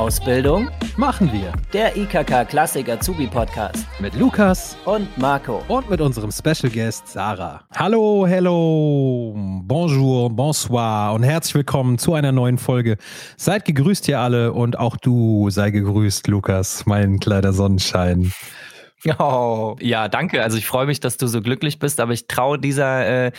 Ausbildung machen wir. Der IKK Klassik Azubi Podcast. Mit Lukas. Und Marco. Und mit unserem Special Guest Sarah. Hallo, hello, bonjour, bonsoir. Und herzlich willkommen zu einer neuen Folge. Seid gegrüßt ihr alle. Und auch du sei gegrüßt, Lukas, mein kleiner Sonnenschein. Oh, ja, danke. Also ich freue mich, dass du so glücklich bist, aber ich traue dieser äh,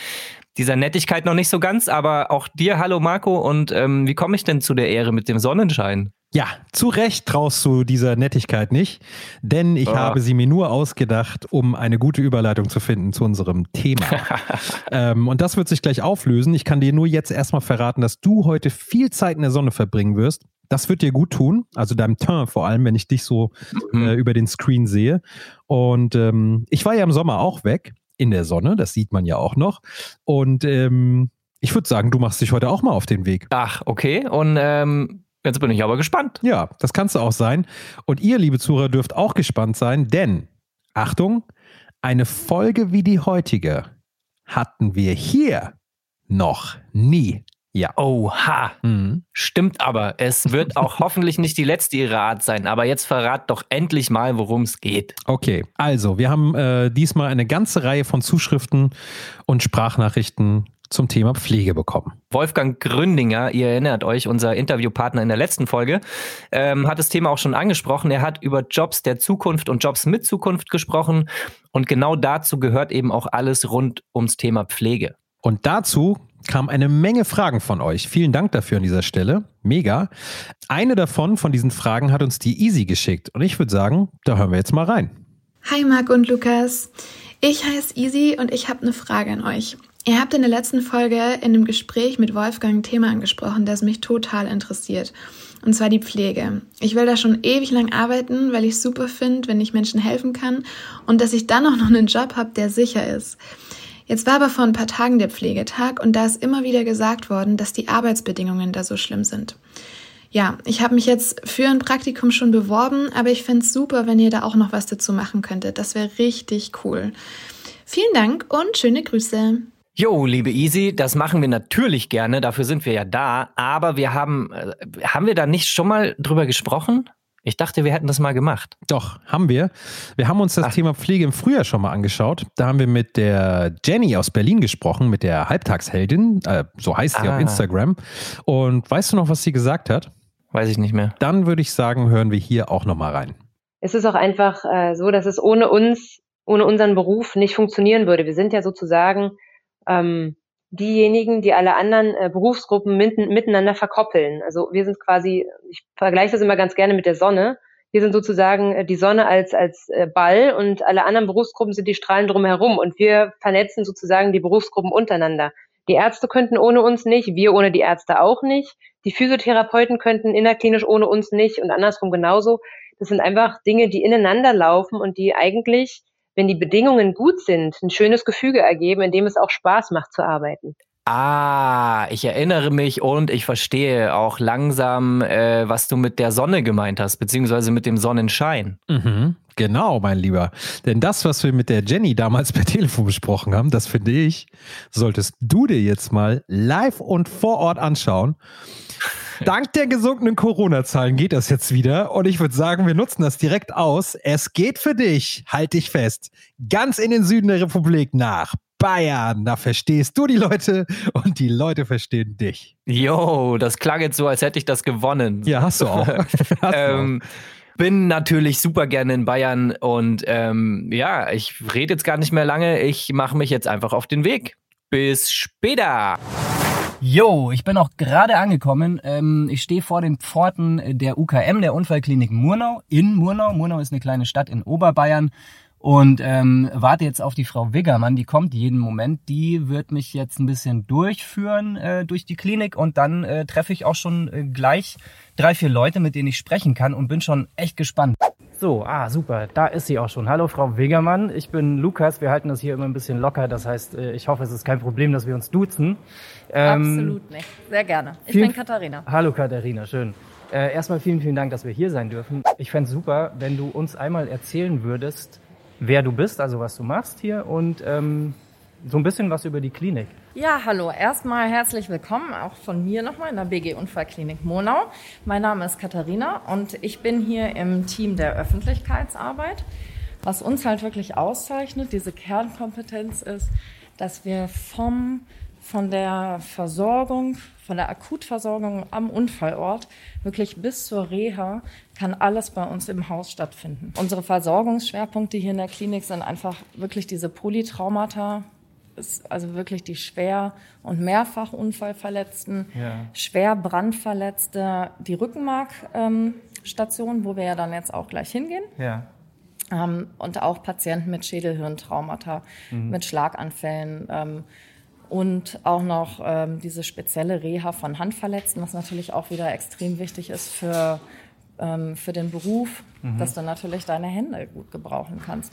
dieser Nettigkeit noch nicht so ganz, aber auch dir, hallo Marco, und ähm, wie komme ich denn zu der Ehre mit dem Sonnenschein? Ja, zu Recht traust du dieser Nettigkeit nicht, denn ich oh. habe sie mir nur ausgedacht, um eine gute Überleitung zu finden zu unserem Thema. ähm, und das wird sich gleich auflösen. Ich kann dir nur jetzt erstmal verraten, dass du heute viel Zeit in der Sonne verbringen wirst. Das wird dir gut tun, also deinem Teint vor allem, wenn ich dich so mhm. äh, über den Screen sehe. Und ähm, ich war ja im Sommer auch weg in der Sonne, das sieht man ja auch noch. Und ähm, ich würde sagen, du machst dich heute auch mal auf den Weg. Ach, okay. Und ähm, jetzt bin ich aber gespannt. Ja, das kannst du auch sein. Und ihr, liebe Zuhörer, dürft auch gespannt sein, denn, Achtung, eine Folge wie die heutige hatten wir hier noch nie. Ja. Oha. Mhm. Stimmt aber. Es wird auch hoffentlich nicht die letzte ihrer Art sein. Aber jetzt verrat doch endlich mal, worum es geht. Okay. Also, wir haben äh, diesmal eine ganze Reihe von Zuschriften und Sprachnachrichten zum Thema Pflege bekommen. Wolfgang Gründinger, ihr erinnert euch, unser Interviewpartner in der letzten Folge, ähm, hat das Thema auch schon angesprochen. Er hat über Jobs der Zukunft und Jobs mit Zukunft gesprochen. Und genau dazu gehört eben auch alles rund ums Thema Pflege. Und dazu kam eine Menge Fragen von euch. Vielen Dank dafür an dieser Stelle. Mega. Eine davon, von diesen Fragen, hat uns die Easy geschickt. Und ich würde sagen, da hören wir jetzt mal rein. Hi Marc und Lukas. Ich heiße Easy und ich habe eine Frage an euch. Ihr habt in der letzten Folge in einem Gespräch mit Wolfgang ein Thema angesprochen, das mich total interessiert. Und zwar die Pflege. Ich will da schon ewig lang arbeiten, weil ich super finde, wenn ich Menschen helfen kann und dass ich dann auch noch einen Job habe, der sicher ist. Jetzt war aber vor ein paar Tagen der Pflegetag und da ist immer wieder gesagt worden, dass die Arbeitsbedingungen da so schlimm sind. Ja, ich habe mich jetzt für ein Praktikum schon beworben, aber ich fände es super, wenn ihr da auch noch was dazu machen könntet. Das wäre richtig cool. Vielen Dank und schöne Grüße. Jo, liebe Easy, das machen wir natürlich gerne, dafür sind wir ja da, aber wir haben, äh, haben wir da nicht schon mal drüber gesprochen? Ich dachte, wir hätten das mal gemacht. Doch, haben wir. Wir haben uns das Ach. Thema Pflege im Frühjahr schon mal angeschaut. Da haben wir mit der Jenny aus Berlin gesprochen, mit der Halbtagsheldin, äh, so heißt sie ah. auf Instagram. Und weißt du noch, was sie gesagt hat? Weiß ich nicht mehr. Dann würde ich sagen, hören wir hier auch nochmal rein. Es ist auch einfach äh, so, dass es ohne uns, ohne unseren Beruf nicht funktionieren würde. Wir sind ja sozusagen ähm, diejenigen, die alle anderen äh, Berufsgruppen mitten, miteinander verkoppeln. Also wir sind quasi, ich vergleiche das immer ganz gerne mit der Sonne. Wir sind sozusagen äh, die Sonne als, als äh, Ball und alle anderen Berufsgruppen sind die Strahlen drumherum und wir vernetzen sozusagen die Berufsgruppen untereinander. Die Ärzte könnten ohne uns nicht, wir ohne die Ärzte auch nicht. Die Physiotherapeuten könnten innerklinisch ohne uns nicht und andersrum genauso. Das sind einfach Dinge, die ineinander laufen und die eigentlich wenn die Bedingungen gut sind, ein schönes Gefüge ergeben, in dem es auch Spaß macht zu arbeiten. Ah, ich erinnere mich und ich verstehe auch langsam, äh, was du mit der Sonne gemeint hast, beziehungsweise mit dem Sonnenschein. Mhm, genau, mein Lieber. Denn das, was wir mit der Jenny damals per Telefon besprochen haben, das finde ich, solltest du dir jetzt mal live und vor Ort anschauen. Dank der gesunkenen Corona-Zahlen geht das jetzt wieder. Und ich würde sagen, wir nutzen das direkt aus. Es geht für dich, halt dich fest, ganz in den Süden der Republik nach Bayern. Da verstehst du die Leute und die Leute verstehen dich. Jo, das klang jetzt so, als hätte ich das gewonnen. Ja, hast du auch. hast ähm. Bin natürlich super gerne in Bayern und ähm, ja, ich rede jetzt gar nicht mehr lange. Ich mache mich jetzt einfach auf den Weg. Bis später. Jo, ich bin auch gerade angekommen. Ähm, ich stehe vor den Pforten der UKM, der Unfallklinik Murnau, in Murnau. Murnau ist eine kleine Stadt in Oberbayern. Und ähm, warte jetzt auf die Frau Wiggermann, die kommt jeden Moment. Die wird mich jetzt ein bisschen durchführen äh, durch die Klinik und dann äh, treffe ich auch schon äh, gleich drei, vier Leute, mit denen ich sprechen kann und bin schon echt gespannt. So, ah, super, da ist sie auch schon. Hallo, Frau Wegermann. Ich bin Lukas. Wir halten das hier immer ein bisschen locker. Das heißt, äh, ich hoffe, es ist kein Problem, dass wir uns duzen. Ähm, Absolut nicht. Sehr gerne. Ich bin Katharina. Hallo, Katharina. Schön. Äh, erstmal vielen, vielen Dank, dass wir hier sein dürfen. Ich fände es super, wenn du uns einmal erzählen würdest, wer du bist, also was du machst hier und ähm, so ein bisschen was über die Klinik. Ja, hallo. Erstmal herzlich willkommen auch von mir nochmal in der BG Unfallklinik Monau. Mein Name ist Katharina und ich bin hier im Team der Öffentlichkeitsarbeit. Was uns halt wirklich auszeichnet, diese Kernkompetenz ist, dass wir vom, von der Versorgung, von der Akutversorgung am Unfallort wirklich bis zur Reha kann alles bei uns im Haus stattfinden. Unsere Versorgungsschwerpunkte hier in der Klinik sind einfach wirklich diese Polytraumata, also wirklich die Schwer- und Mehrfachunfallverletzten, ja. schwer Brandverletzte, die Rückenmarkstation, ähm, wo wir ja dann jetzt auch gleich hingehen. Ja. Ähm, und auch Patienten mit Schädelhirntraumata, mhm. mit Schlaganfällen. Ähm, und auch noch ähm, diese spezielle Reha von Handverletzten, was natürlich auch wieder extrem wichtig ist für, ähm, für den Beruf, mhm. dass du natürlich deine Hände gut gebrauchen kannst.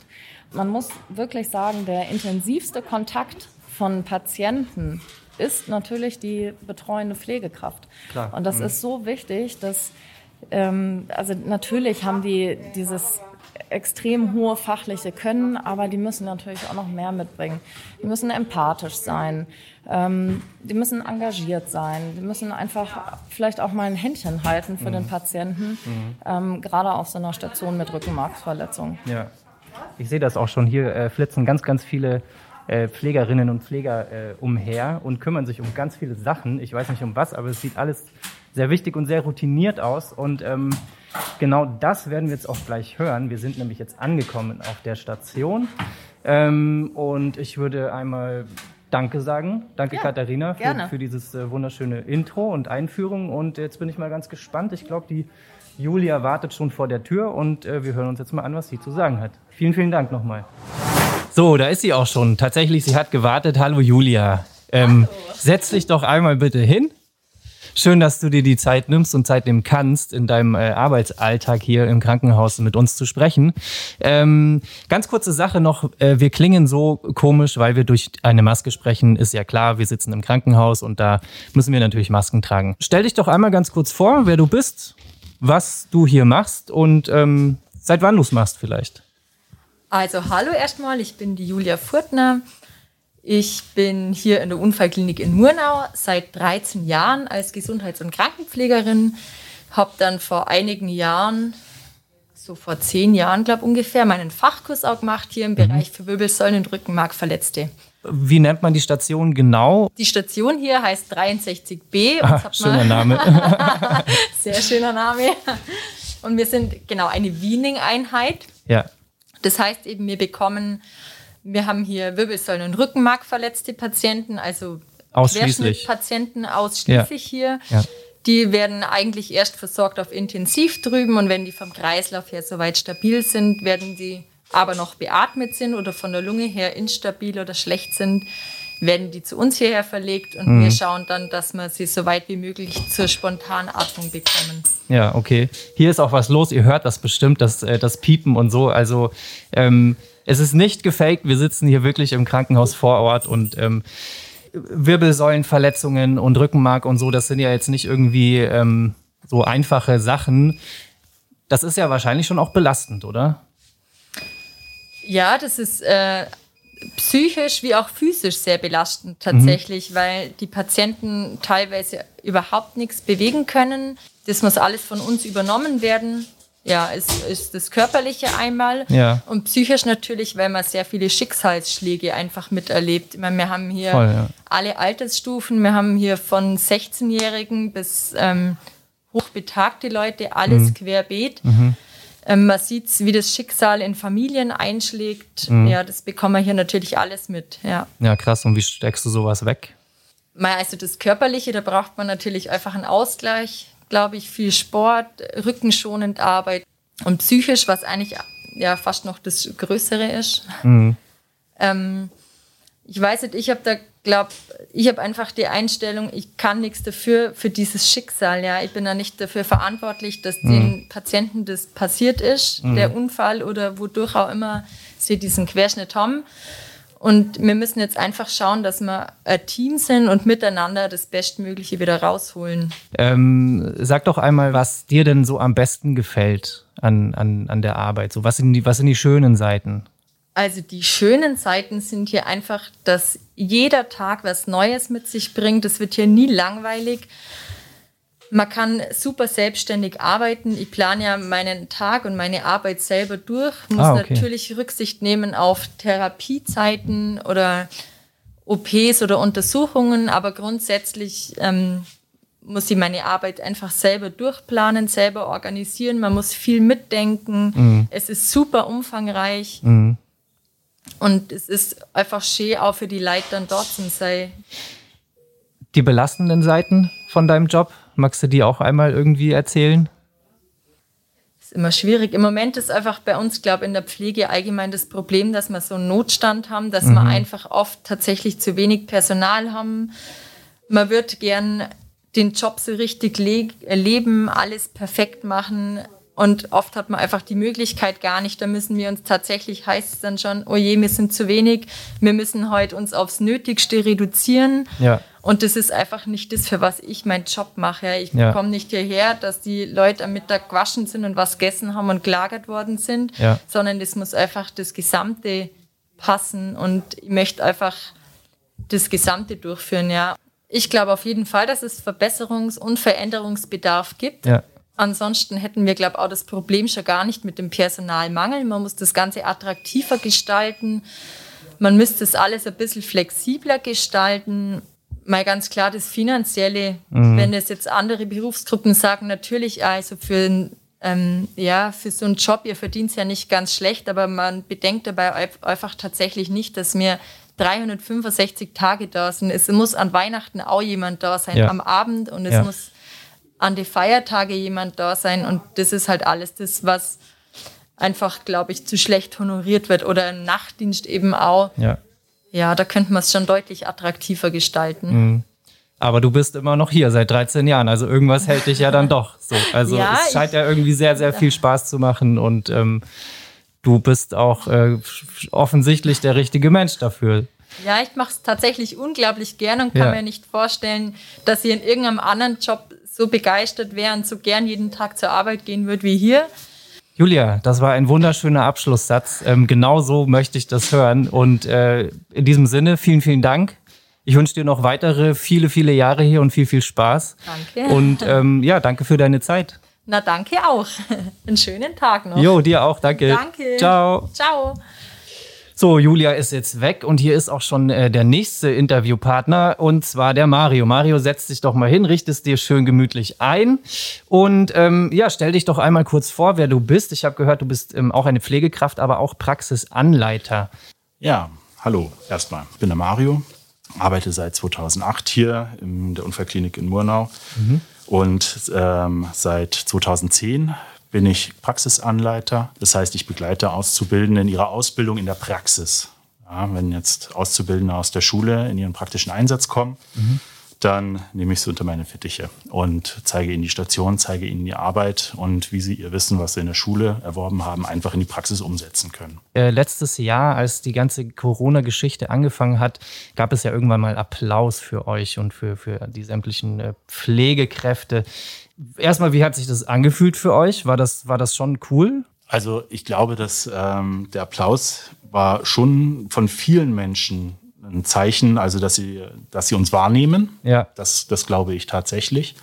Man muss wirklich sagen, der intensivste Kontakt von Patienten ist natürlich die betreuende Pflegekraft. Klar. Und das mhm. ist so wichtig, dass ähm, also natürlich haben die dieses extrem hohe fachliche Können, aber die müssen natürlich auch noch mehr mitbringen. Die müssen empathisch sein, ähm, die müssen engagiert sein, die müssen einfach vielleicht auch mal ein Händchen halten für mhm. den Patienten, mhm. ähm, gerade auf so einer Station mit Rückenmarksverletzung. Ja, ich sehe das auch schon. Hier äh, flitzen ganz, ganz viele äh, Pflegerinnen und Pfleger äh, umher und kümmern sich um ganz viele Sachen. Ich weiß nicht um was, aber es sieht alles sehr wichtig und sehr routiniert aus und ähm, Genau das werden wir jetzt auch gleich hören. Wir sind nämlich jetzt angekommen auf der Station. Ähm, und ich würde einmal Danke sagen. Danke, ja, Katharina, für, für dieses äh, wunderschöne Intro und Einführung. Und jetzt bin ich mal ganz gespannt. Ich glaube, die Julia wartet schon vor der Tür und äh, wir hören uns jetzt mal an, was sie zu sagen hat. Vielen, vielen Dank nochmal. So, da ist sie auch schon. Tatsächlich, sie hat gewartet. Hallo, Julia. Ähm, Hallo. Setz dich doch einmal bitte hin. Schön, dass du dir die Zeit nimmst und Zeit nehmen kannst, in deinem äh, Arbeitsalltag hier im Krankenhaus mit uns zu sprechen. Ähm, ganz kurze Sache noch, äh, wir klingen so komisch, weil wir durch eine Maske sprechen, ist ja klar, wir sitzen im Krankenhaus und da müssen wir natürlich Masken tragen. Stell dich doch einmal ganz kurz vor, wer du bist, was du hier machst und ähm, seit wann du es machst vielleicht. Also hallo erstmal, ich bin die Julia Furtner. Ich bin hier in der Unfallklinik in Murnau seit 13 Jahren als Gesundheits- und Krankenpflegerin. Habe dann vor einigen Jahren, so vor zehn Jahren, glaube ungefähr, meinen Fachkurs auch gemacht hier im mhm. Bereich für Wirbelsäulen- und Rückenmarkverletzte. Wie nennt man die Station genau? Die Station hier heißt 63b. Ah, schöner Name. Sehr schöner Name. Und wir sind genau eine Wiening-Einheit. Ja. Das heißt eben, wir bekommen wir haben hier Wirbelsäulen- und Rückenmark verletzte Patienten, also ausschließlich Patienten ausschließlich ja. hier. Ja. Die werden eigentlich erst versorgt auf Intensiv drüben und wenn die vom Kreislauf her soweit stabil sind, werden die aber noch beatmet sind oder von der Lunge her instabil oder schlecht sind, werden die zu uns hierher verlegt und mhm. wir schauen dann, dass wir sie so weit wie möglich zur Spontanatmung bekommen. Ja, okay. Hier ist auch was los. Ihr hört das bestimmt, das, äh, das Piepen und so. Also ähm, es ist nicht gefaked. Wir sitzen hier wirklich im Krankenhaus vor Ort und ähm, Wirbelsäulenverletzungen und Rückenmark und so, das sind ja jetzt nicht irgendwie ähm, so einfache Sachen. Das ist ja wahrscheinlich schon auch belastend, oder? Ja, das ist äh, psychisch wie auch physisch sehr belastend tatsächlich, mhm. weil die Patienten teilweise überhaupt nichts bewegen können. Das muss alles von uns übernommen werden. Ja, ist, ist das Körperliche einmal ja. und psychisch natürlich, weil man sehr viele Schicksalsschläge einfach miterlebt. Ich meine, wir haben hier Voll, ja. alle Altersstufen, wir haben hier von 16-Jährigen bis ähm, hochbetagte Leute, alles mhm. querbeet. Mhm. Ähm, man sieht, wie das Schicksal in Familien einschlägt. Mhm. Ja, das bekommen wir hier natürlich alles mit. Ja. ja, krass. Und wie steckst du sowas weg? Also das Körperliche, da braucht man natürlich einfach einen Ausgleich glaube ich, viel Sport, rückenschonend Arbeit und psychisch, was eigentlich ja fast noch das Größere ist. Mhm. Ähm, ich weiß nicht, ich habe da, glaube ich, habe einfach die Einstellung, ich kann nichts dafür, für dieses Schicksal. Ja, ich bin da nicht dafür verantwortlich, dass mhm. den Patienten das passiert ist, mhm. der Unfall oder wodurch auch immer sie diesen Querschnitt haben. Und wir müssen jetzt einfach schauen, dass wir ein Team sind und miteinander das Bestmögliche wieder rausholen. Ähm, sag doch einmal, was dir denn so am besten gefällt an, an, an der Arbeit. So, was, sind die, was sind die schönen Seiten? Also die schönen Seiten sind hier einfach, dass jeder Tag was Neues mit sich bringt. Es wird hier nie langweilig. Man kann super selbstständig arbeiten. Ich plane ja meinen Tag und meine Arbeit selber durch. Muss ah, okay. natürlich Rücksicht nehmen auf Therapiezeiten oder OPs oder Untersuchungen, aber grundsätzlich ähm, muss ich meine Arbeit einfach selber durchplanen, selber organisieren. Man muss viel mitdenken. Mhm. Es ist super umfangreich. Mhm. Und es ist einfach schön auch für die Leute dann dort zu sein. Die belastenden Seiten von deinem Job, magst du die auch einmal irgendwie erzählen? ist immer schwierig. Im Moment ist einfach bei uns, glaube ich, in der Pflege allgemein das Problem, dass wir so einen Notstand haben, dass mhm. wir einfach oft tatsächlich zu wenig Personal haben. Man wird gern den Job so richtig leben, alles perfekt machen. Und oft hat man einfach die Möglichkeit gar nicht. Da müssen wir uns tatsächlich, heißt es dann schon, oh je, wir sind zu wenig. Wir müssen heute uns aufs Nötigste reduzieren. Ja. Und das ist einfach nicht das, für was ich meinen Job mache. Ich ja. komme nicht hierher, dass die Leute am Mittag gewaschen sind und was gegessen haben und gelagert worden sind, ja. sondern das muss einfach das Gesamte passen und ich möchte einfach das Gesamte durchführen, ja. Ich glaube auf jeden Fall, dass es Verbesserungs- und Veränderungsbedarf gibt. Ja. Ansonsten hätten wir, glaube ich, auch das Problem schon gar nicht mit dem Personalmangel. Man muss das Ganze attraktiver gestalten. Man müsste es alles ein bisschen flexibler gestalten mal ganz klar das Finanzielle, mhm. wenn es jetzt andere Berufsgruppen sagen, natürlich, also für, ähm, ja, für so einen Job, ihr verdient es ja nicht ganz schlecht, aber man bedenkt dabei einfach tatsächlich nicht, dass wir 365 Tage da sind. Es muss an Weihnachten auch jemand da sein, ja. am Abend und es ja. muss an die Feiertage jemand da sein und das ist halt alles das, was einfach, glaube ich, zu schlecht honoriert wird oder im Nachtdienst eben auch. Ja ja, da könnte man es schon deutlich attraktiver gestalten. Mhm. Aber du bist immer noch hier seit 13 Jahren, also irgendwas hält dich ja dann doch so. Also ja, es scheint ja irgendwie sehr, sehr viel Spaß zu machen und ähm, du bist auch äh, offensichtlich der richtige Mensch dafür. Ja, ich mache es tatsächlich unglaublich gern und kann ja. mir nicht vorstellen, dass ihr in irgendeinem anderen Job so begeistert wäre und so gern jeden Tag zur Arbeit gehen würde wie hier. Julia, das war ein wunderschöner Abschlusssatz. Ähm, genau so möchte ich das hören. Und äh, in diesem Sinne, vielen, vielen Dank. Ich wünsche dir noch weitere viele, viele Jahre hier und viel, viel Spaß. Danke. Und ähm, ja, danke für deine Zeit. Na, danke auch. Einen schönen Tag noch. Jo, dir auch. Danke. Danke. Ciao. Ciao. So, Julia ist jetzt weg und hier ist auch schon äh, der nächste Interviewpartner und zwar der Mario. Mario, setz dich doch mal hin, richtest dir schön gemütlich ein und ähm, ja, stell dich doch einmal kurz vor, wer du bist. Ich habe gehört, du bist ähm, auch eine Pflegekraft, aber auch Praxisanleiter. Ja, hallo erstmal. Ich bin der Mario, arbeite seit 2008 hier in der Unfallklinik in Murnau mhm. und ähm, seit 2010 bin ich Praxisanleiter. Das heißt, ich begleite Auszubildende in ihrer Ausbildung in der Praxis. Ja, wenn jetzt Auszubildende aus der Schule in ihren praktischen Einsatz kommen, mhm. dann nehme ich sie unter meine Fittiche und zeige ihnen die Station, zeige ihnen die Arbeit und wie sie ihr Wissen, was sie in der Schule erworben haben, einfach in die Praxis umsetzen können. Äh, letztes Jahr, als die ganze Corona-Geschichte angefangen hat, gab es ja irgendwann mal Applaus für euch und für, für die sämtlichen äh, Pflegekräfte erstmal, wie hat sich das angefühlt für euch? War das, war das schon cool? Also ich glaube, dass ähm, der Applaus war schon von vielen Menschen ein Zeichen, also dass sie, dass sie uns wahrnehmen. Ja. Das, das glaube ich tatsächlich.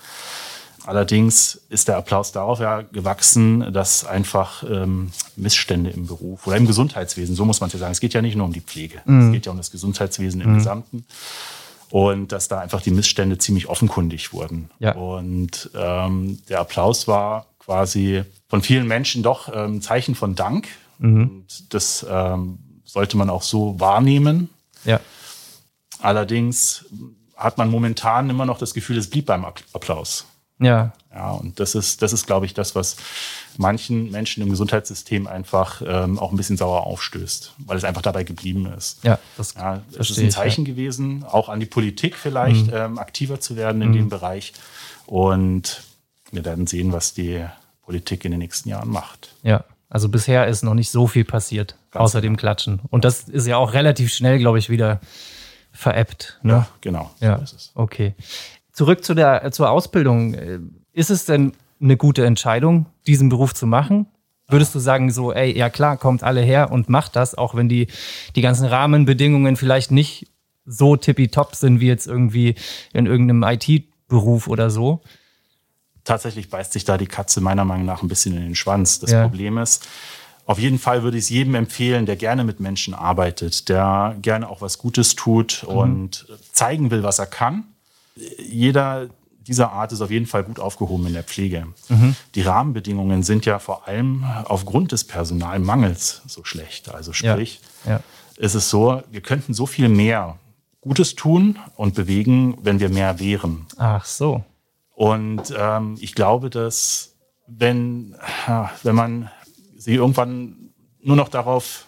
Allerdings ist der Applaus darauf ja gewachsen, dass einfach ähm, Missstände im Beruf oder im Gesundheitswesen, so muss man es ja sagen, es geht ja nicht nur um die Pflege, mhm. es geht ja um das Gesundheitswesen im mhm. Gesamten und dass da einfach die Missstände ziemlich offenkundig wurden. Ja. Und ähm, der Applaus war quasi von vielen Menschen doch ein ähm, Zeichen von Dank. Mhm. Und das ähm, sollte man auch so wahrnehmen. Ja. Allerdings hat man momentan immer noch das Gefühl, es blieb beim Applaus. Ja. Ja, und das ist, das ist, glaube ich, das, was manchen Menschen im Gesundheitssystem einfach ähm, auch ein bisschen sauer aufstößt, weil es einfach dabei geblieben ist. Ja, das ja, es ist ein Zeichen ich, ja. gewesen, auch an die Politik vielleicht mhm. ähm, aktiver zu werden in mhm. dem Bereich. Und wir werden sehen, was die Politik in den nächsten Jahren macht. Ja, also bisher ist noch nicht so viel passiert, Ganz außer genau. dem Klatschen. Und das ist ja auch relativ schnell, glaube ich, wieder veräppt. Ne? Ja, genau. Ja, so okay. Zurück zu der, zur Ausbildung. Ist es denn eine gute Entscheidung, diesen Beruf zu machen? Würdest du sagen, so, ey, ja klar, kommt alle her und macht das, auch wenn die, die ganzen Rahmenbedingungen vielleicht nicht so tippitopp sind wie jetzt irgendwie in irgendeinem IT-Beruf oder so? Tatsächlich beißt sich da die Katze meiner Meinung nach ein bisschen in den Schwanz. Das ja. Problem ist, auf jeden Fall würde ich es jedem empfehlen, der gerne mit Menschen arbeitet, der gerne auch was Gutes tut mhm. und zeigen will, was er kann. Jeder dieser Art ist auf jeden Fall gut aufgehoben in der Pflege. Mhm. Die Rahmenbedingungen sind ja vor allem aufgrund des Personalmangels so schlecht. Also sprich, ja. Ja. ist es so, wir könnten so viel mehr Gutes tun und bewegen, wenn wir mehr wären. Ach so. Und ähm, ich glaube, dass wenn, wenn man sie irgendwann nur noch darauf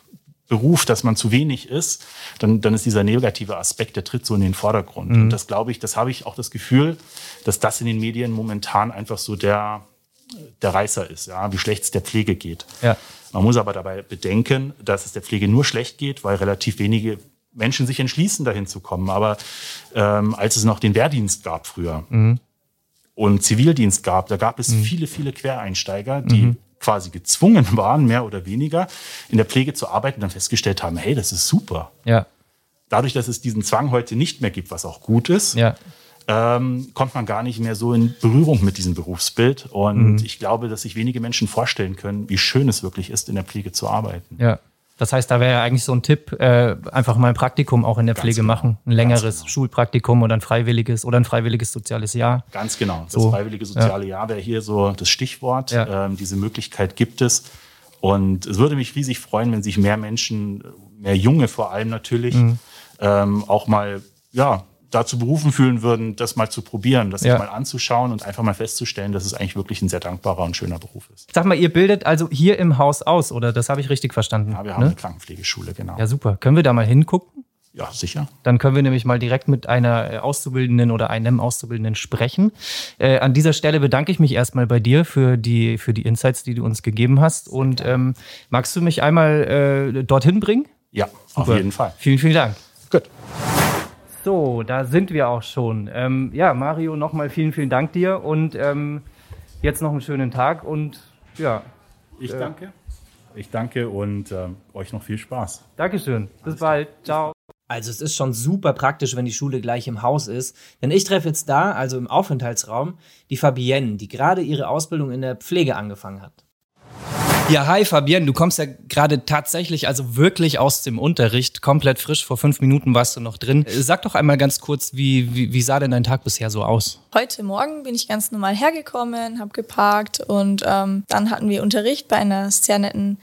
beruft, dass man zu wenig ist, dann, dann ist dieser negative Aspekt, der tritt so in den Vordergrund. Mhm. Und das glaube ich, das habe ich auch das Gefühl, dass das in den Medien momentan einfach so der, der Reißer ist, ja, wie schlecht es der Pflege geht. Ja. Man muss aber dabei bedenken, dass es der Pflege nur schlecht geht, weil relativ wenige Menschen sich entschließen, dahin zu kommen. Aber ähm, als es noch den Wehrdienst gab früher mhm. und Zivildienst gab, da gab es mhm. viele, viele Quereinsteiger, die mhm. Quasi gezwungen waren, mehr oder weniger, in der Pflege zu arbeiten und dann festgestellt haben, hey, das ist super. Ja. Dadurch, dass es diesen Zwang heute nicht mehr gibt, was auch gut ist, ja ähm, kommt man gar nicht mehr so in Berührung mit diesem Berufsbild. Und mhm. ich glaube, dass sich wenige Menschen vorstellen können, wie schön es wirklich ist, in der Pflege zu arbeiten. Ja. Das heißt, da wäre ja eigentlich so ein Tipp, äh, einfach mal ein Praktikum auch in der Ganz Pflege genau. machen. Ein längeres genau. Schulpraktikum oder ein freiwilliges oder ein freiwilliges soziales Jahr. Ganz genau. Das so. freiwillige soziale ja. Jahr wäre hier so das Stichwort. Ja. Ähm, diese Möglichkeit gibt es. Und es würde mich riesig freuen, wenn sich mehr Menschen, mehr Junge vor allem natürlich, mhm. ähm, auch mal ja, dazu berufen fühlen würden, das mal zu probieren, das ja. sich mal anzuschauen und einfach mal festzustellen, dass es eigentlich wirklich ein sehr dankbarer und schöner Beruf ist. Sag mal, ihr bildet also hier im Haus aus, oder? Das habe ich richtig verstanden. Ja, wir haben ne? eine Krankenpflegeschule, genau. Ja, super. Können wir da mal hingucken? Ja, sicher. Dann können wir nämlich mal direkt mit einer äh, Auszubildenden oder einem Auszubildenden sprechen. Äh, an dieser Stelle bedanke ich mich erstmal bei dir für die, für die Insights, die du uns gegeben hast. Und ähm, magst du mich einmal äh, dorthin bringen? Ja, Super. auf jeden Fall. Vielen, vielen Dank. Gut. So, da sind wir auch schon. Ähm, ja, Mario, nochmal vielen, vielen Dank dir und ähm, jetzt noch einen schönen Tag und ja. Ich äh, danke. Ich danke und äh, euch noch viel Spaß. Dankeschön. Bis Alles bald. Ciao. Also es ist schon super praktisch, wenn die Schule gleich im Haus ist. Denn ich treffe jetzt da, also im Aufenthaltsraum, die Fabienne, die gerade ihre Ausbildung in der Pflege angefangen hat. Ja, hi Fabienne, du kommst ja gerade tatsächlich, also wirklich aus dem Unterricht, komplett frisch. Vor fünf Minuten warst du noch drin. Sag doch einmal ganz kurz, wie, wie, wie sah denn dein Tag bisher so aus? Heute Morgen bin ich ganz normal hergekommen, habe geparkt und ähm, dann hatten wir Unterricht bei einer sehr netten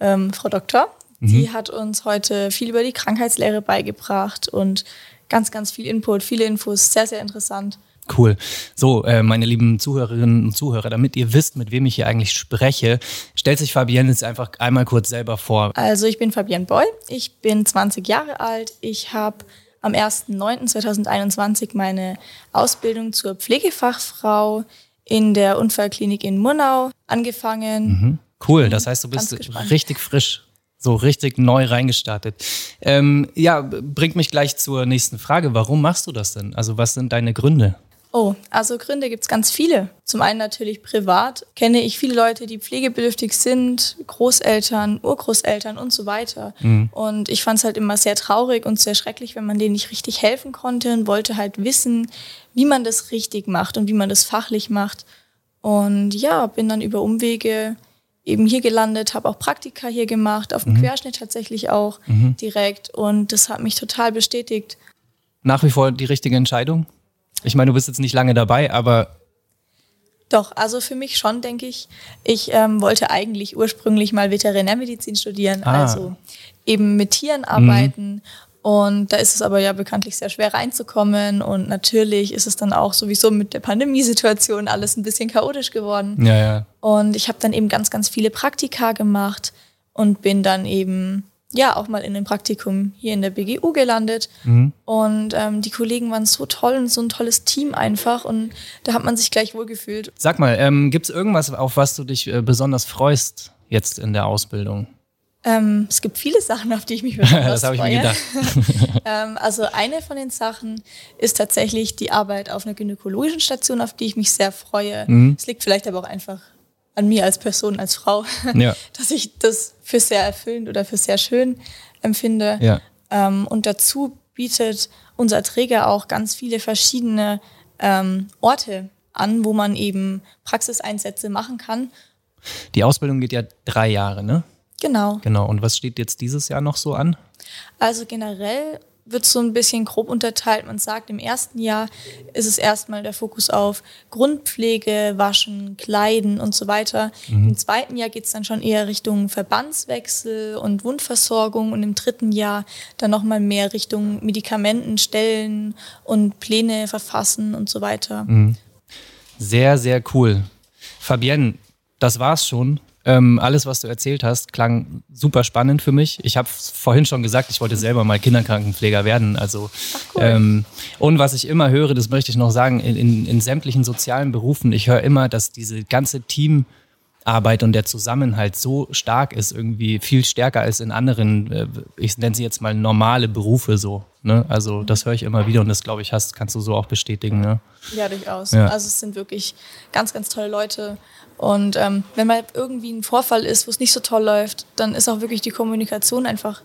ähm, Frau Doktor. Mhm. Die hat uns heute viel über die Krankheitslehre beigebracht und ganz, ganz viel Input, viele Infos, sehr, sehr interessant. Cool. So, äh, meine lieben Zuhörerinnen und Zuhörer, damit ihr wisst, mit wem ich hier eigentlich spreche, stellt sich Fabienne jetzt einfach einmal kurz selber vor. Also ich bin Fabienne Boll, ich bin 20 Jahre alt, ich habe am 1.9.2021 meine Ausbildung zur Pflegefachfrau in der Unfallklinik in Murnau angefangen. Mhm. Cool, das heißt, du bist richtig frisch so richtig neu reingestartet. Ähm, ja, bringt mich gleich zur nächsten Frage. Warum machst du das denn? Also was sind deine Gründe? Oh, also Gründe gibt es ganz viele. Zum einen natürlich privat. Kenne ich viele Leute, die pflegebedürftig sind, Großeltern, Urgroßeltern und so weiter. Mhm. Und ich fand es halt immer sehr traurig und sehr schrecklich, wenn man denen nicht richtig helfen konnte und wollte halt wissen, wie man das richtig macht und wie man das fachlich macht. Und ja, bin dann über Umwege eben hier gelandet, habe auch Praktika hier gemacht, auf dem mhm. Querschnitt tatsächlich auch mhm. direkt. Und das hat mich total bestätigt. Nach wie vor die richtige Entscheidung? Ich meine, du bist jetzt nicht lange dabei, aber. Doch, also für mich schon, denke ich. Ich ähm, wollte eigentlich ursprünglich mal Veterinärmedizin studieren, ah. also eben mit Tieren arbeiten. Mhm. Und da ist es aber ja bekanntlich sehr schwer reinzukommen. Und natürlich ist es dann auch sowieso mit der Pandemiesituation alles ein bisschen chaotisch geworden. Ja, ja. Und ich habe dann eben ganz, ganz viele Praktika gemacht und bin dann eben ja auch mal in einem Praktikum hier in der BGU gelandet. Mhm. Und ähm, die Kollegen waren so toll und so ein tolles Team einfach. Und da hat man sich gleich wohlgefühlt. Sag mal, ähm, gibt es irgendwas, auf was du dich äh, besonders freust jetzt in der Ausbildung? Ähm, es gibt viele Sachen, auf die ich mich besonders Das habe ich mir gedacht. ähm, also eine von den Sachen ist tatsächlich die Arbeit auf einer gynäkologischen Station, auf die ich mich sehr freue. Mhm. Es liegt vielleicht aber auch einfach an mir als Person, als Frau, ja. dass ich das für sehr erfüllend oder für sehr schön empfinde. Ja. Ähm, und dazu bietet unser Träger auch ganz viele verschiedene ähm, Orte an, wo man eben Praxiseinsätze machen kann. Die Ausbildung geht ja drei Jahre, ne? Genau. Genau. Und was steht jetzt dieses Jahr noch so an? Also generell wird so ein bisschen grob unterteilt. Man sagt, im ersten Jahr ist es erstmal der Fokus auf Grundpflege, Waschen, Kleiden und so weiter. Mhm. Im zweiten Jahr geht es dann schon eher Richtung Verbandswechsel und Wundversorgung und im dritten Jahr dann nochmal mehr Richtung Medikamenten stellen und Pläne verfassen und so weiter. Mhm. Sehr, sehr cool. Fabienne, das war's schon. Ähm, alles, was du erzählt hast, klang super spannend für mich. Ich habe vorhin schon gesagt, ich wollte selber mal Kinderkrankenpfleger werden. Also cool. ähm, und was ich immer höre, das möchte ich noch sagen, in, in, in sämtlichen sozialen Berufen, ich höre immer, dass diese ganze Team Arbeit und der Zusammenhalt so stark ist, irgendwie viel stärker als in anderen, äh, ich nenne sie jetzt mal normale Berufe so. Ne? Also das höre ich immer wieder und das glaube ich hast, kannst du so auch bestätigen. Ne? Ja, durchaus. Ja. Also es sind wirklich ganz, ganz tolle Leute. Und ähm, wenn mal irgendwie ein Vorfall ist, wo es nicht so toll läuft, dann ist auch wirklich die Kommunikation einfach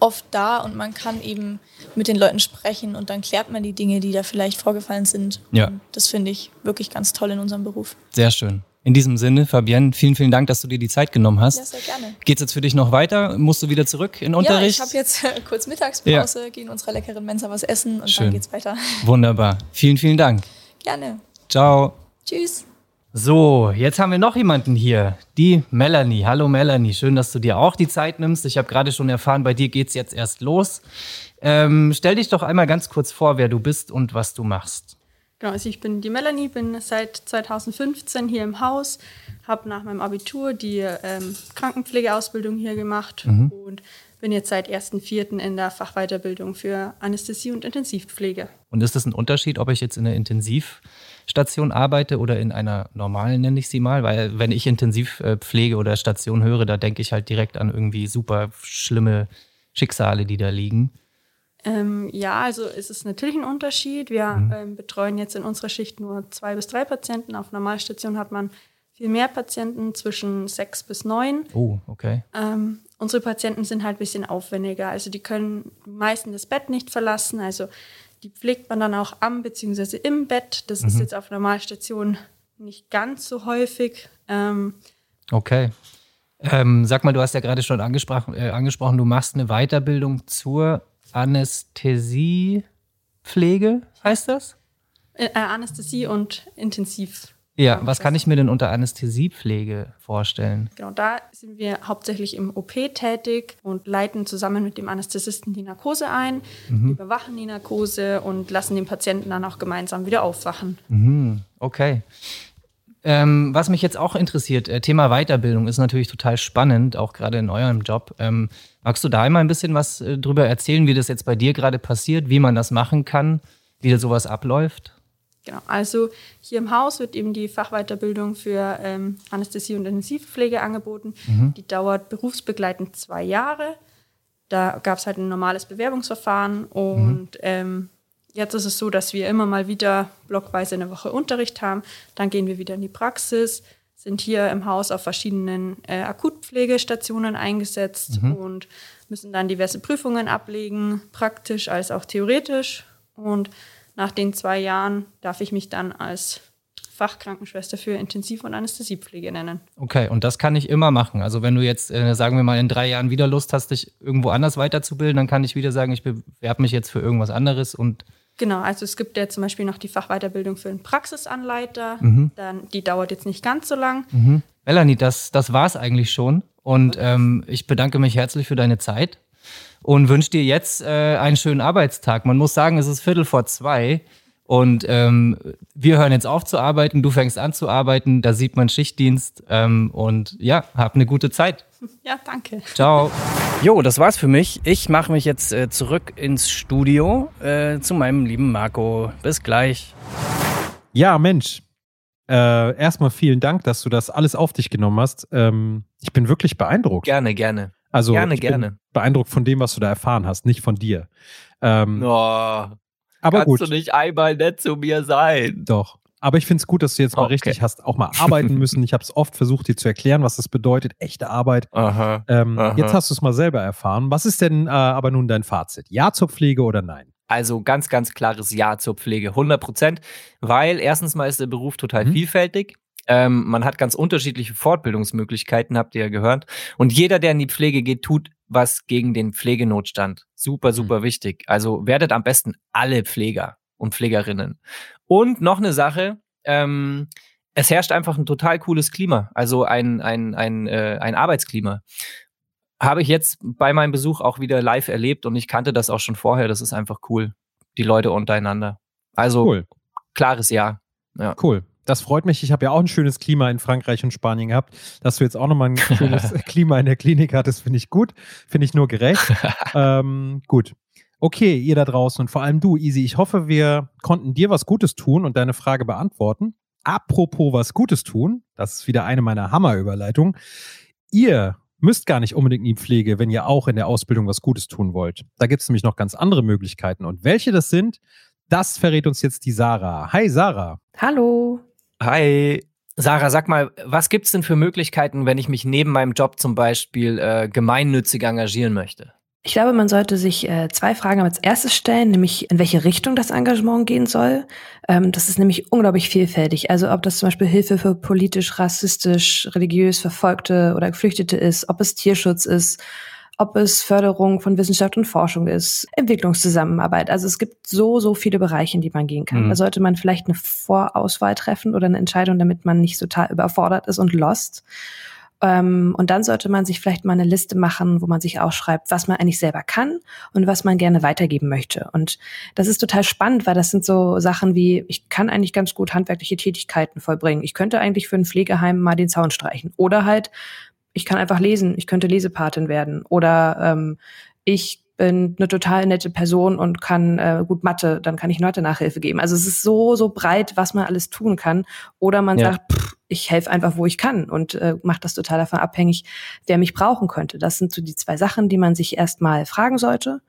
oft da und man kann eben mit den Leuten sprechen und dann klärt man die Dinge, die da vielleicht vorgefallen sind. Ja. Und das finde ich wirklich ganz toll in unserem Beruf. Sehr schön. In diesem Sinne, Fabienne, vielen, vielen Dank, dass du dir die Zeit genommen hast. Ja, sehr gerne. Geht's jetzt für dich noch weiter? Musst du wieder zurück in Unterricht? Ja, ich habe jetzt äh, kurz Mittagspause, ja. gehe in unserer leckeren Mensa was essen und Schön. dann geht's weiter. Wunderbar. Vielen, vielen Dank. Gerne. Ciao. Tschüss. So, jetzt haben wir noch jemanden hier, die Melanie. Hallo Melanie, schön, dass du dir auch die Zeit nimmst. Ich habe gerade schon erfahren, bei dir geht's jetzt erst los. Ähm, stell dich doch einmal ganz kurz vor, wer du bist und was du machst. Genau, also ich bin die Melanie, bin seit 2015 hier im Haus, habe nach meinem Abitur die ähm, Krankenpflegeausbildung hier gemacht mhm. und bin jetzt seit 1.4. in der Fachweiterbildung für Anästhesie und Intensivpflege. Und ist das ein Unterschied, ob ich jetzt in der Intensivstation arbeite oder in einer normalen, nenne ich sie mal? Weil wenn ich Intensivpflege oder Station höre, da denke ich halt direkt an irgendwie super schlimme Schicksale, die da liegen. Ähm, ja, also es ist natürlich ein Unterschied. Wir mhm. ähm, betreuen jetzt in unserer Schicht nur zwei bis drei Patienten. Auf Normalstation hat man viel mehr Patienten, zwischen sechs bis neun. Oh, okay. Ähm, unsere Patienten sind halt ein bisschen aufwendiger. Also die können meistens das Bett nicht verlassen. Also die pflegt man dann auch am bzw. im Bett. Das mhm. ist jetzt auf Normalstation nicht ganz so häufig. Ähm, okay. Ähm, sag mal, du hast ja gerade schon angesprochen, äh, angesprochen, du machst eine Weiterbildung zur Anästhesiepflege, heißt das? Äh, äh, Anästhesie und Intensiv. Ja, was kann ich mir denn unter Anästhesiepflege vorstellen? Genau, da sind wir hauptsächlich im OP tätig und leiten zusammen mit dem Anästhesisten die Narkose ein, mhm. überwachen die Narkose und lassen den Patienten dann auch gemeinsam wieder aufwachen. Mhm. Okay. Ähm, was mich jetzt auch interessiert, äh, Thema Weiterbildung ist natürlich total spannend, auch gerade in eurem Job. Ähm, magst du da einmal ein bisschen was äh, drüber erzählen, wie das jetzt bei dir gerade passiert, wie man das machen kann, wie da sowas abläuft? Genau, also hier im Haus wird eben die Fachweiterbildung für ähm, Anästhesie und Intensivpflege angeboten. Mhm. Die dauert berufsbegleitend zwei Jahre. Da gab es halt ein normales Bewerbungsverfahren und mhm. Jetzt ist es so, dass wir immer mal wieder blockweise eine Woche Unterricht haben. Dann gehen wir wieder in die Praxis, sind hier im Haus auf verschiedenen äh, Akutpflegestationen eingesetzt mhm. und müssen dann diverse Prüfungen ablegen, praktisch als auch theoretisch. Und nach den zwei Jahren darf ich mich dann als Fachkrankenschwester für Intensiv- und Anästhesiepflege nennen. Okay, und das kann ich immer machen. Also wenn du jetzt, äh, sagen wir mal, in drei Jahren wieder Lust hast, dich irgendwo anders weiterzubilden, dann kann ich wieder sagen, ich bewerbe mich jetzt für irgendwas anderes und Genau, also es gibt ja zum Beispiel noch die Fachweiterbildung für einen Praxisanleiter. Mhm. Dann, die dauert jetzt nicht ganz so lang. Mhm. Melanie, das, das war es eigentlich schon. Und ähm, ich bedanke mich herzlich für deine Zeit und wünsche dir jetzt äh, einen schönen Arbeitstag. Man muss sagen, es ist Viertel vor zwei. Und ähm, wir hören jetzt auf zu arbeiten, du fängst an zu arbeiten, da sieht man Schichtdienst. Ähm, und ja, hab eine gute Zeit. Ja, danke. Ciao. Jo, das war's für mich. Ich mache mich jetzt äh, zurück ins Studio äh, zu meinem lieben Marco. Bis gleich. Ja, Mensch. Äh, erstmal vielen Dank, dass du das alles auf dich genommen hast. Ähm, ich bin wirklich beeindruckt. Gerne, gerne. Also gerne, ich gerne. Bin beeindruckt von dem, was du da erfahren hast, nicht von dir. Ähm, oh, aber kannst gut. du nicht einmal nett zu mir sein? Doch. Aber ich finde es gut, dass du jetzt mal okay. richtig hast auch mal arbeiten müssen. Ich habe es oft versucht, dir zu erklären, was das bedeutet, echte Arbeit. Aha, ähm, aha. Jetzt hast du es mal selber erfahren. Was ist denn äh, aber nun dein Fazit? Ja zur Pflege oder nein? Also ganz, ganz klares Ja zur Pflege, 100 Prozent, weil erstens mal ist der Beruf total mhm. vielfältig. Ähm, man hat ganz unterschiedliche Fortbildungsmöglichkeiten, habt ihr ja gehört. Und jeder, der in die Pflege geht, tut was gegen den Pflegenotstand. Super, mhm. super mhm. wichtig. Also werdet am besten alle Pfleger und Pflegerinnen. Und noch eine Sache, ähm, es herrscht einfach ein total cooles Klima, also ein, ein, ein, äh, ein Arbeitsklima. Habe ich jetzt bei meinem Besuch auch wieder live erlebt und ich kannte das auch schon vorher. Das ist einfach cool, die Leute untereinander. Also cool. klares Ja. ja. Cool. Das freut mich. Ich habe ja auch ein schönes Klima in Frankreich und Spanien gehabt. Dass du jetzt auch nochmal ein schönes Klima in der Klinik hattest, finde ich gut. Finde ich nur gerecht. ähm, gut. Okay, ihr da draußen und vor allem du, Easy. Ich hoffe, wir konnten dir was Gutes tun und deine Frage beantworten. Apropos was Gutes tun, das ist wieder eine meiner Hammerüberleitungen. Ihr müsst gar nicht unbedingt in die Pflege, wenn ihr auch in der Ausbildung was Gutes tun wollt. Da gibt es nämlich noch ganz andere Möglichkeiten. Und welche das sind, das verrät uns jetzt die Sarah. Hi Sarah. Hallo. Hi. Sarah, sag mal, was gibt es denn für Möglichkeiten, wenn ich mich neben meinem Job zum Beispiel äh, gemeinnützig engagieren möchte? Ich glaube, man sollte sich äh, zwei Fragen als erstes stellen, nämlich in welche Richtung das Engagement gehen soll. Ähm, das ist nämlich unglaublich vielfältig. Also ob das zum Beispiel Hilfe für politisch, rassistisch, religiös Verfolgte oder Geflüchtete ist, ob es Tierschutz ist, ob es Förderung von Wissenschaft und Forschung ist, Entwicklungszusammenarbeit. Also es gibt so, so viele Bereiche, in die man gehen kann. Mhm. Da sollte man vielleicht eine Vorauswahl treffen oder eine Entscheidung, damit man nicht total überfordert ist und lost. Ähm, und dann sollte man sich vielleicht mal eine Liste machen, wo man sich aufschreibt, was man eigentlich selber kann und was man gerne weitergeben möchte. Und das ist total spannend, weil das sind so Sachen wie, ich kann eigentlich ganz gut handwerkliche Tätigkeiten vollbringen. Ich könnte eigentlich für ein Pflegeheim mal den Zaun streichen. Oder halt, ich kann einfach lesen, ich könnte Lesepatin werden. Oder ähm, ich bin eine total nette Person und kann äh, gut Mathe, dann kann ich Leute Nachhilfe geben. Also es ist so, so breit, was man alles tun kann. Oder man ja. sagt, pff, ich helfe einfach, wo ich kann und äh, mache das total davon abhängig, wer mich brauchen könnte. Das sind so die zwei Sachen, die man sich erstmal fragen sollte.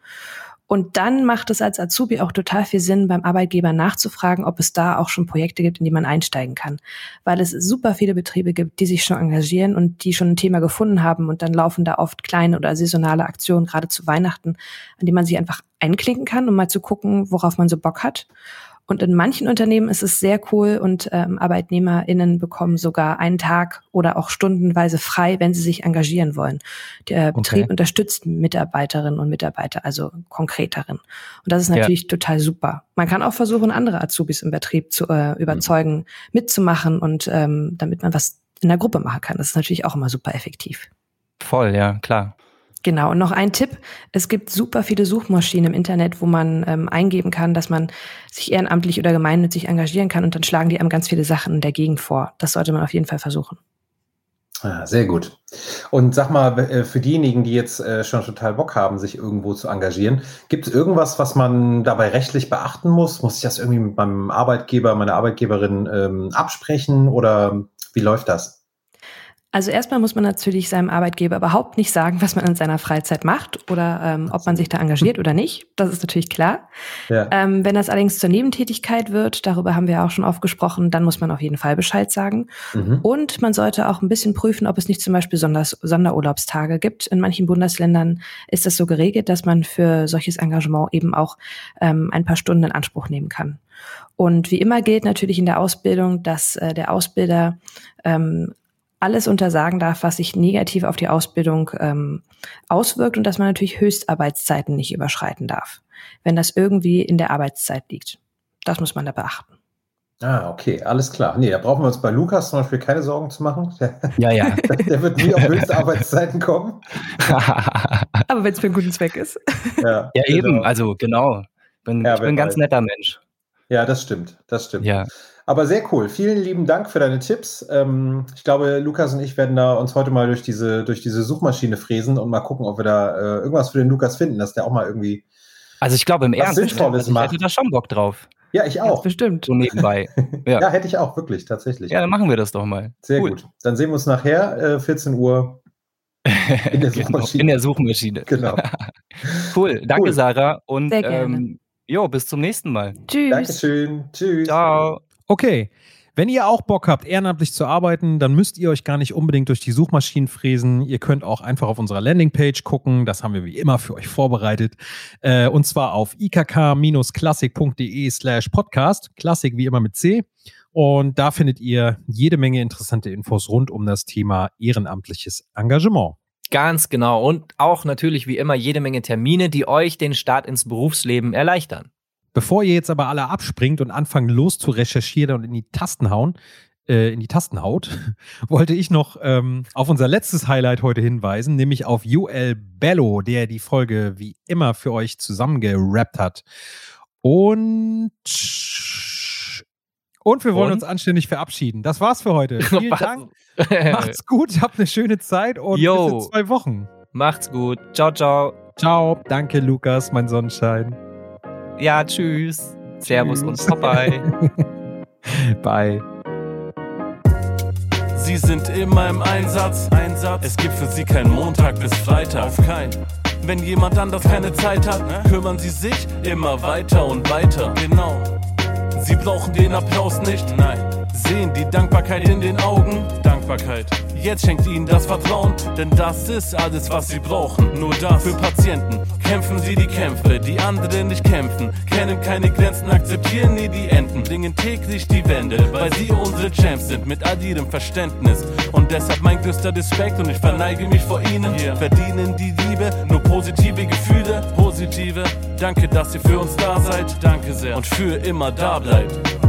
Und dann macht es als Azubi auch total viel Sinn, beim Arbeitgeber nachzufragen, ob es da auch schon Projekte gibt, in die man einsteigen kann. Weil es super viele Betriebe gibt, die sich schon engagieren und die schon ein Thema gefunden haben. Und dann laufen da oft kleine oder saisonale Aktionen, gerade zu Weihnachten, an die man sich einfach einklinken kann, um mal zu gucken, worauf man so Bock hat. Und in manchen Unternehmen ist es sehr cool und ähm, ArbeitnehmerInnen bekommen sogar einen Tag oder auch stundenweise frei, wenn sie sich engagieren wollen. Der okay. Betrieb unterstützt Mitarbeiterinnen und Mitarbeiter, also konkreteren. Und das ist natürlich ja. total super. Man kann auch versuchen, andere Azubis im Betrieb zu äh, überzeugen, mhm. mitzumachen und ähm, damit man was in der Gruppe machen kann. Das ist natürlich auch immer super effektiv. Voll, ja, klar. Genau, und noch ein Tipp. Es gibt super viele Suchmaschinen im Internet, wo man ähm, eingeben kann, dass man sich ehrenamtlich oder gemeinnützig engagieren kann und dann schlagen die einem ganz viele Sachen in der Gegend vor. Das sollte man auf jeden Fall versuchen. Ah, sehr gut. Und sag mal, äh, für diejenigen, die jetzt äh, schon total Bock haben, sich irgendwo zu engagieren, gibt es irgendwas, was man dabei rechtlich beachten muss? Muss ich das irgendwie mit meinem Arbeitgeber, meiner Arbeitgeberin ähm, absprechen oder wie läuft das? Also erstmal muss man natürlich seinem Arbeitgeber überhaupt nicht sagen, was man in seiner Freizeit macht oder ähm, ob man sich da engagiert oder nicht. Das ist natürlich klar. Ja. Ähm, wenn das allerdings zur Nebentätigkeit wird, darüber haben wir auch schon oft gesprochen, dann muss man auf jeden Fall Bescheid sagen. Mhm. Und man sollte auch ein bisschen prüfen, ob es nicht zum Beispiel Sonders Sonderurlaubstage gibt. In manchen Bundesländern ist das so geregelt, dass man für solches Engagement eben auch ähm, ein paar Stunden in Anspruch nehmen kann. Und wie immer gilt natürlich in der Ausbildung, dass äh, der Ausbilder ähm, alles untersagen darf, was sich negativ auf die Ausbildung ähm, auswirkt und dass man natürlich Höchstarbeitszeiten nicht überschreiten darf, wenn das irgendwie in der Arbeitszeit liegt. Das muss man da beachten. Ah, okay, alles klar. Nee, da brauchen wir uns bei Lukas zum Beispiel keine Sorgen zu machen. ja, ja. Der wird nie auf höchste Arbeitszeiten kommen. Aber wenn es für einen guten Zweck ist. Ja, ja genau. eben, also genau. Bin, ja, ich bin ein ganz netter Mensch. Ja, das stimmt, das stimmt. Ja. Aber sehr cool. Vielen lieben Dank für deine Tipps. Ähm, ich glaube, Lukas und ich werden da uns heute mal durch diese, durch diese Suchmaschine fräsen und mal gucken, ob wir da äh, irgendwas für den Lukas finden, dass der auch mal irgendwie. Also ich glaube im Ernst, Sinnvolles ich macht. hätte da schon Bock drauf. Ja, ich auch. Ja, bestimmt. So nebenbei. Ja. ja. hätte ich auch, wirklich, tatsächlich. Ja, dann machen wir das doch mal. Sehr cool. gut. Dann sehen wir uns nachher, äh, 14 Uhr. In der genau, Suchmaschine. in der Suchmaschine. Genau. cool. Danke, cool. Sarah. Und Sehr gerne. Ähm, jo, bis zum nächsten Mal. Tschüss. Dankeschön. Tschüss. Ciao. Okay. Wenn ihr auch Bock habt, ehrenamtlich zu arbeiten, dann müsst ihr euch gar nicht unbedingt durch die Suchmaschinen fräsen. Ihr könnt auch einfach auf unserer Landingpage gucken. Das haben wir wie immer für euch vorbereitet. Äh, und zwar auf ikk-klassik.de slash podcast. Klassik wie immer mit C. Und da findet ihr jede Menge interessante Infos rund um das Thema ehrenamtliches Engagement. Ganz genau. Und auch natürlich wie immer jede Menge Termine, die euch den Start ins Berufsleben erleichtern. Bevor ihr jetzt aber alle abspringt und anfangt los zu recherchieren und in die Tasten hauen, äh, in die Tasten haut, wollte ich noch ähm, auf unser letztes Highlight heute hinweisen, nämlich auf UL Bello, der die Folge wie immer für euch zusammengerappt hat. Und und wir wollen und? uns anständig verabschieden. Das war's für heute. Vielen Dank. Macht's gut, habt eine schöne Zeit und Yo. bis in zwei Wochen. Macht's gut. Ciao, ciao. Ciao. Danke, Lukas, mein Sonnenschein. Ja, tschüss. Servus tschüss. und vorbei. Bye. Sie sind immer im Einsatz. Einsatz. Es gibt für sie keinen Montag bis Freitag. Auf keinen. Wenn jemand anders keine Zeit hat, ne? kümmern sie sich immer weiter und weiter. Genau. Sie brauchen den Applaus nicht, nein. Sehen die Dankbarkeit in den Augen. Dankbarkeit. Jetzt schenkt ihnen das Vertrauen, denn das ist alles, was sie brauchen. Nur das für Patienten. Kämpfen sie die Kämpfe, die anderen nicht kämpfen. Kennen keine Grenzen, akzeptieren nie die Enden. Bringen täglich die Wende, weil sie unsere Champs sind mit all ihrem Verständnis. Und deshalb mein größter Respekt und ich verneige mich vor ihnen. Verdienen die Liebe, nur positive Gefühle. Positive, danke, dass ihr für uns da seid. Danke sehr und für immer da bleibt.